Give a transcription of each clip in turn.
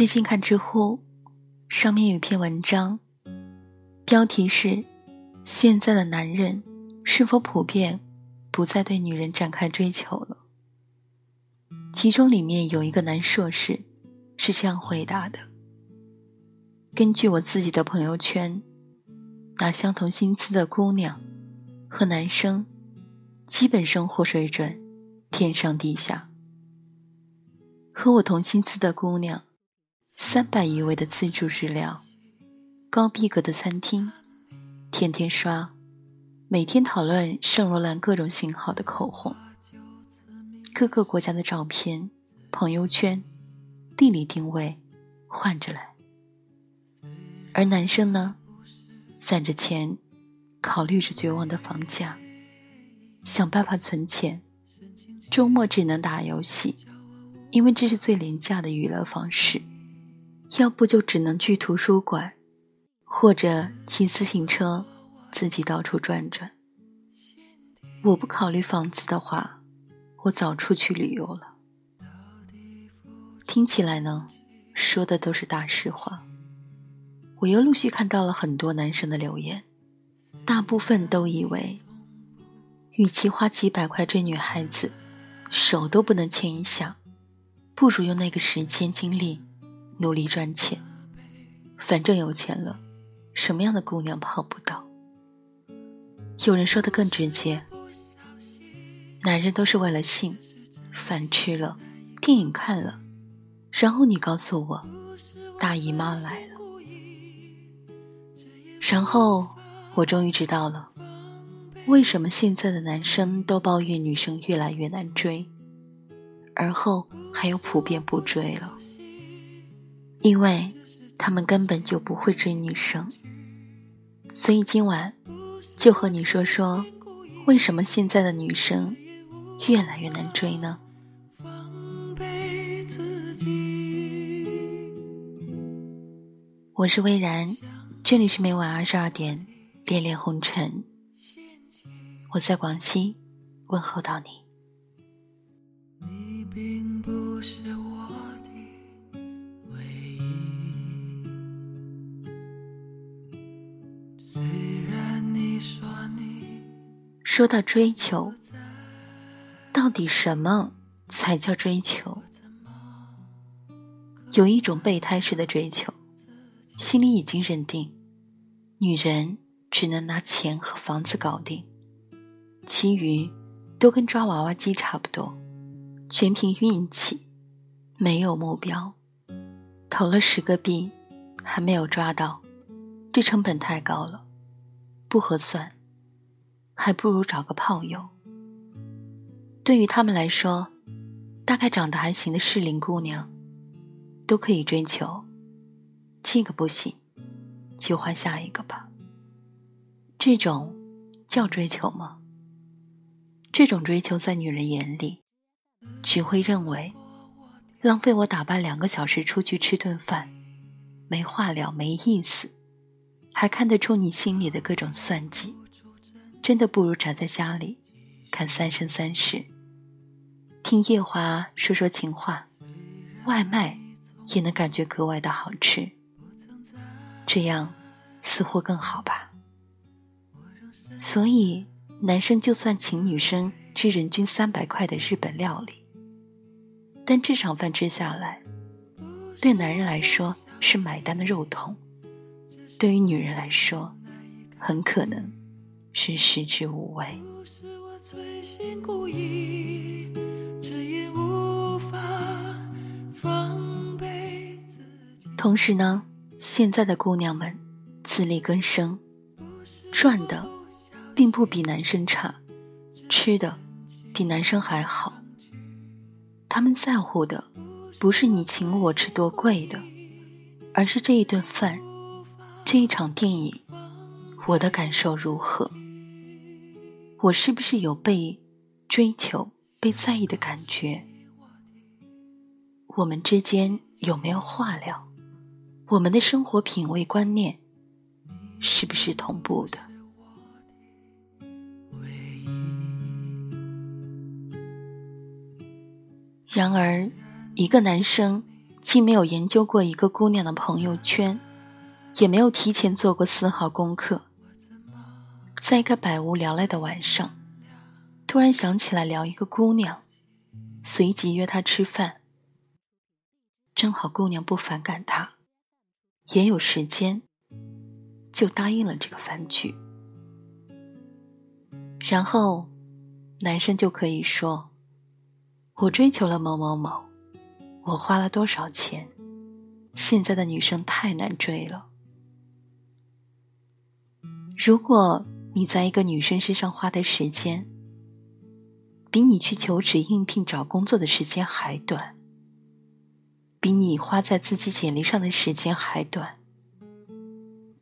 最近看知乎，上面有一篇文章，标题是“现在的男人是否普遍不再对女人展开追求了”。其中里面有一个男硕士是这样回答的：“根据我自己的朋友圈，拿相同薪资的姑娘和男生，基本生活水准天上地下。和我同薪资的姑娘。”三百一位的自助日料，高逼格的餐厅，天天刷，每天讨论圣罗兰各种型号的口红，各个国家的照片，朋友圈，地理定位，换着来。而男生呢，攒着钱，考虑着绝望的房价，想办法存钱，周末只能打游戏，因为这是最廉价的娱乐方式。要不就只能去图书馆，或者骑自行车自己到处转转。我不考虑房子的话，我早出去旅游了。听起来呢，说的都是大实话。我又陆续看到了很多男生的留言，大部分都以为，与其花几百块追女孩子，手都不能牵一下，不如用那个时间精力。努力赚钱，反正有钱了，什么样的姑娘泡不到？有人说的更直接：男人都是为了性，饭吃了，电影看了，然后你告诉我大姨妈来了，然后我终于知道了，为什么现在的男生都抱怨女生越来越难追，而后还有普遍不追了。因为他们根本就不会追女生，所以今晚就和你说说，为什么现在的女生越来越难追呢？我是微然，这里是每晚二十二点，恋恋红尘，我在广西问候到你。你并不是我说到追求，到底什么才叫追求？有一种备胎式的追求，心里已经认定，女人只能拿钱和房子搞定，其余都跟抓娃娃机差不多，全凭运气，没有目标，投了十个币，还没有抓到，这成本太高了，不合算。还不如找个炮友。对于他们来说，大概长得还行的适龄姑娘，都可以追求。这个不行，就换下一个吧。这种叫追求吗？这种追求在女人眼里，只会认为浪费我打扮两个小时出去吃顿饭，没话聊，没意思，还看得出你心里的各种算计。真的不如宅在家里，看《三生三世》，听夜华说说情话，外卖也能感觉格外的好吃。这样似乎更好吧？所以男生就算请女生吃人均三百块的日本料理，但这场饭吃下来，对男人来说是买单的肉痛，对于女人来说，很可能。是食之无味。同时呢，现在的姑娘们自力更生，赚的并不比男生差，吃的比男生还好。他们在乎的不是你请我吃多贵的，而是这一顿饭，这一场电影，我的感受如何。我是不是有被追求、被在意的感觉？我们之间有没有话聊？我们的生活品味观念是不是同步的？然而，一个男生既没有研究过一个姑娘的朋友圈，也没有提前做过丝毫功课，在一个百无聊赖的晚上，突然想起来聊一个姑娘，随即约她吃饭。正好姑娘不反感他，也有时间，就答应了这个饭局。然后，男生就可以说：“我追求了某某某。”我花了多少钱？现在的女生太难追了。如果你在一个女生身上花的时间，比你去求职应聘找工作的时间还短，比你花在自己简历上的时间还短，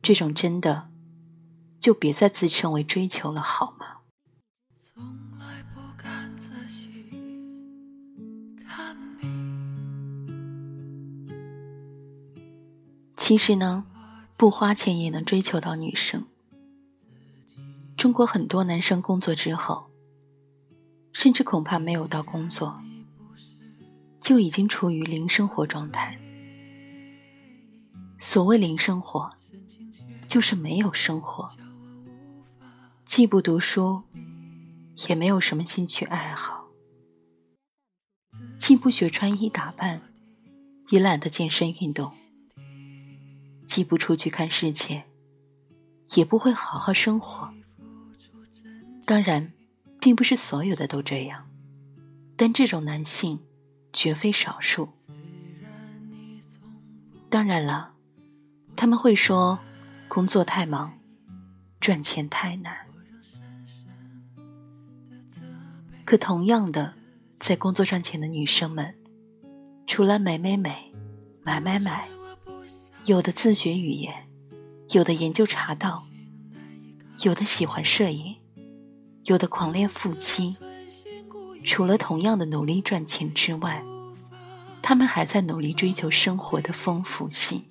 这种真的就别再自称为追求了，好吗？其实呢，不花钱也能追求到女生。中国很多男生工作之后，甚至恐怕没有到工作，就已经处于零生活状态。所谓零生活，就是没有生活，既不读书，也没有什么兴趣爱好，既不学穿衣打扮，也懒得健身运动。既不出去看世界，也不会好好生活。当然，并不是所有的都这样，但这种男性绝非少数。当然了，他们会说工作太忙，赚钱太难。可同样的，在工作赚钱的女生们，除了美美美，买买买。有的自学语言，有的研究茶道，有的喜欢摄影，有的狂练腹肌。除了同样的努力赚钱之外，他们还在努力追求生活的丰富性。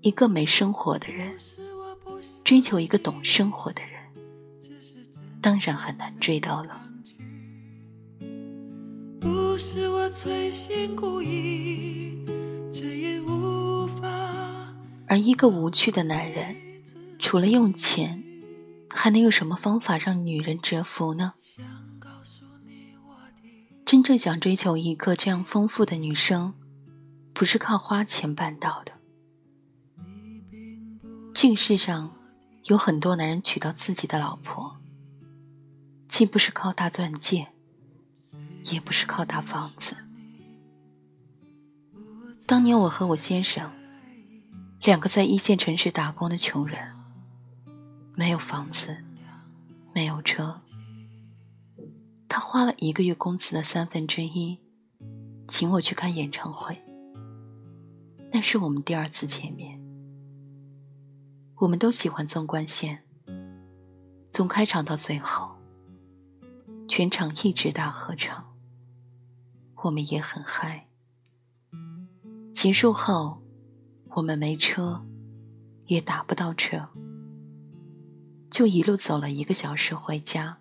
一个没生活的人，追求一个懂生活的人，当然很难追到了。不是我存心故意。而一个无趣的男人，除了用钱，还能有什么方法让女人折服呢？真正想追求一个这样丰富的女生，不是靠花钱办到的。这个世上有很多男人娶到自己的老婆，既不是靠大钻戒，也不是靠大房子。当年我和我先生。两个在一线城市打工的穷人，没有房子，没有车。他花了一个月工资的三分之一，请我去看演唱会。那是我们第二次见面。我们都喜欢纵贯线，从开场到最后，全场一直大合唱。我们也很嗨。结束后。我们没车，也打不到车，就一路走了一个小时回家，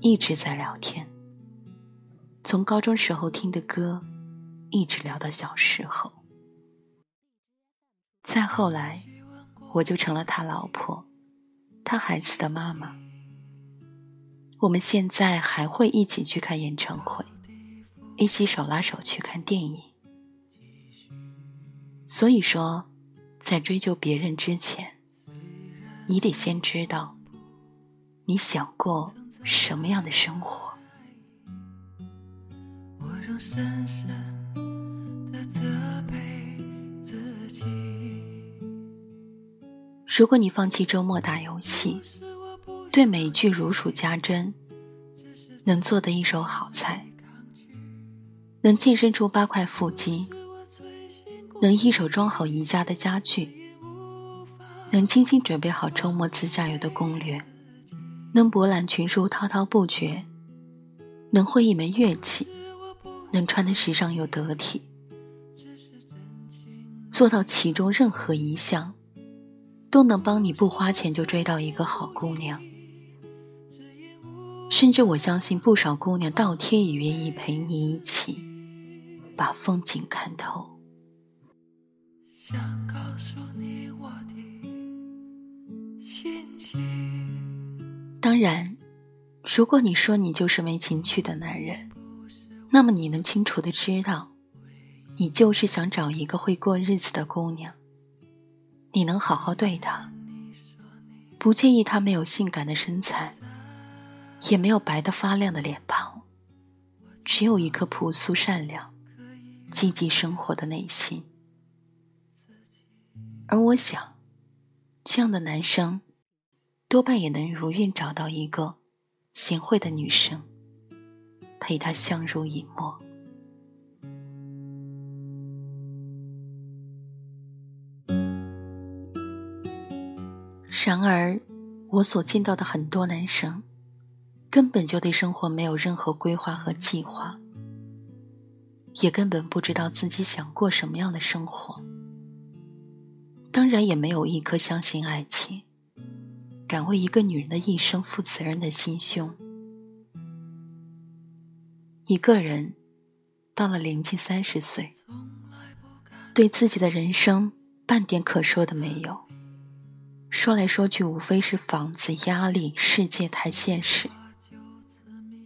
一直在聊天。从高中时候听的歌，一直聊到小时候。再后来，我就成了他老婆，他孩子的妈妈。我们现在还会一起去看演唱会，一起手拉手去看电影。所以说，在追究别人之前，你得先知道，你想过什么样的生活。如果你放弃周末打游戏，对美剧如数家珍，能做的一手好菜，能健身出八块腹肌。能一手装好宜家的家具，能精心准备好周末自驾游的攻略，能博览群书滔滔不绝，能会一门乐器，能穿的时尚又得体，做到其中任何一项，都能帮你不花钱就追到一个好姑娘。甚至我相信不少姑娘倒贴也愿意陪你一起，把风景看透。想告诉你我的当然，如果你说你就是没情趣的男人，那么你能清楚的知道，你就是想找一个会过日子的姑娘。你能好好对她，不介意她没有性感的身材，也没有白的发亮的脸庞，只有一颗朴素善良、积极生活的内心。而我想，这样的男生，多半也能如愿找到一个贤惠的女生，陪他相濡以沫。然而，我所见到的很多男生，根本就对生活没有任何规划和计划，也根本不知道自己想过什么样的生活。当然，也没有一颗相信爱情、敢为一个女人的一生负责任的心胸。一个人到了临近三十岁，对自己的人生半点可说的没有。说来说去，无非是房子、压力、世界太现实，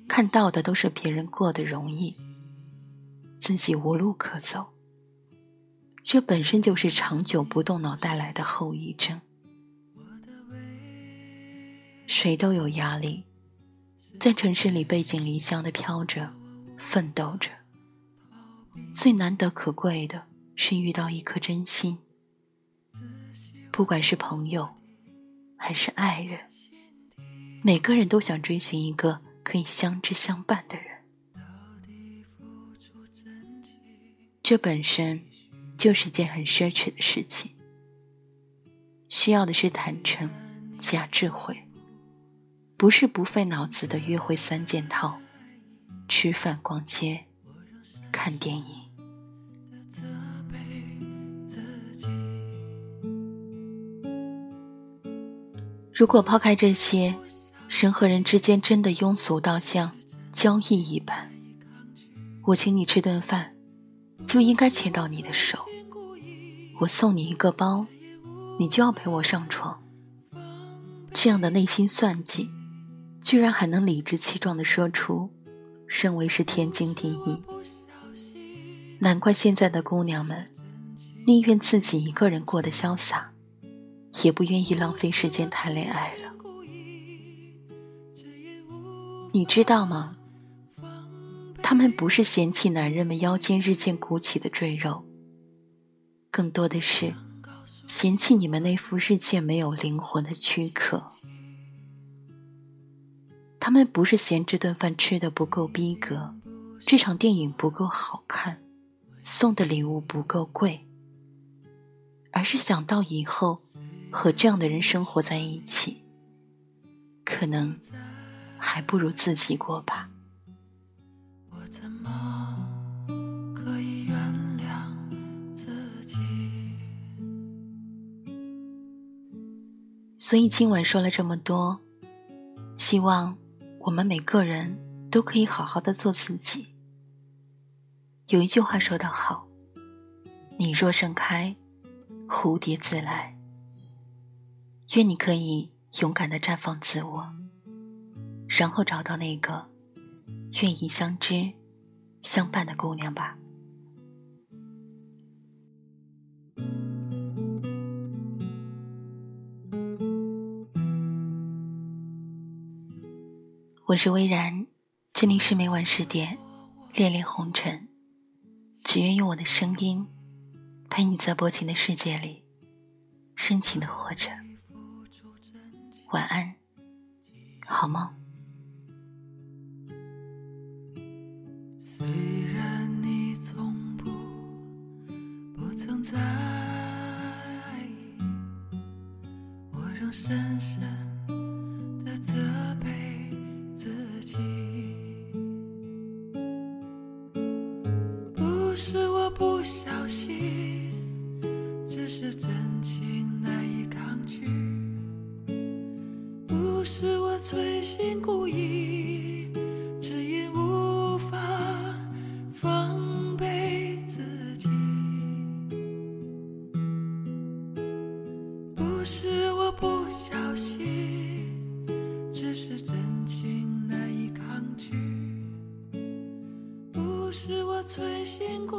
看到的都是别人过得容易，自己无路可走。这本身就是长久不动脑带来的后遗症。谁都有压力，在城市里背井离乡的飘着，奋斗着。最难得可贵的是遇到一颗真心，不管是朋友。还是爱人，每个人都想追寻一个可以相知相伴的人。这本身就是件很奢侈的事情，需要的是坦诚加智慧，不是不费脑子的约会三件套：吃饭、逛街、看电影。如果抛开这些，人和人之间真的庸俗到像交易一般，我请你吃顿饭，就应该牵到你的手；我送你一个包，你就要陪我上床。这样的内心算计，居然还能理直气壮地说出，认为是天经地义。难怪现在的姑娘们，宁愿自己一个人过得潇洒。也不愿意浪费时间谈恋爱了，你知道吗？他们不是嫌弃男人们腰间日渐鼓起的赘肉，更多的是嫌弃你们那副日渐没有灵魂的躯壳。他们不是嫌这顿饭吃的不够逼格，这场电影不够好看，送的礼物不够贵，而是想到以后。和这样的人生活在一起，可能还不如自己过吧。所以今晚说了这么多，希望我们每个人都可以好好的做自己。有一句话说得好：“你若盛开，蝴蝶自来。”愿你可以勇敢的绽放自我，然后找到那个愿意相知相伴的姑娘吧。我是微然，这里是每晚十点，恋恋红尘，只愿用我的声音陪你在薄情的世界里深情的活着。晚安，好梦。虽然你从不曾在意，我仍深深不是我不小心只是真情难以抗拒。不是我存心故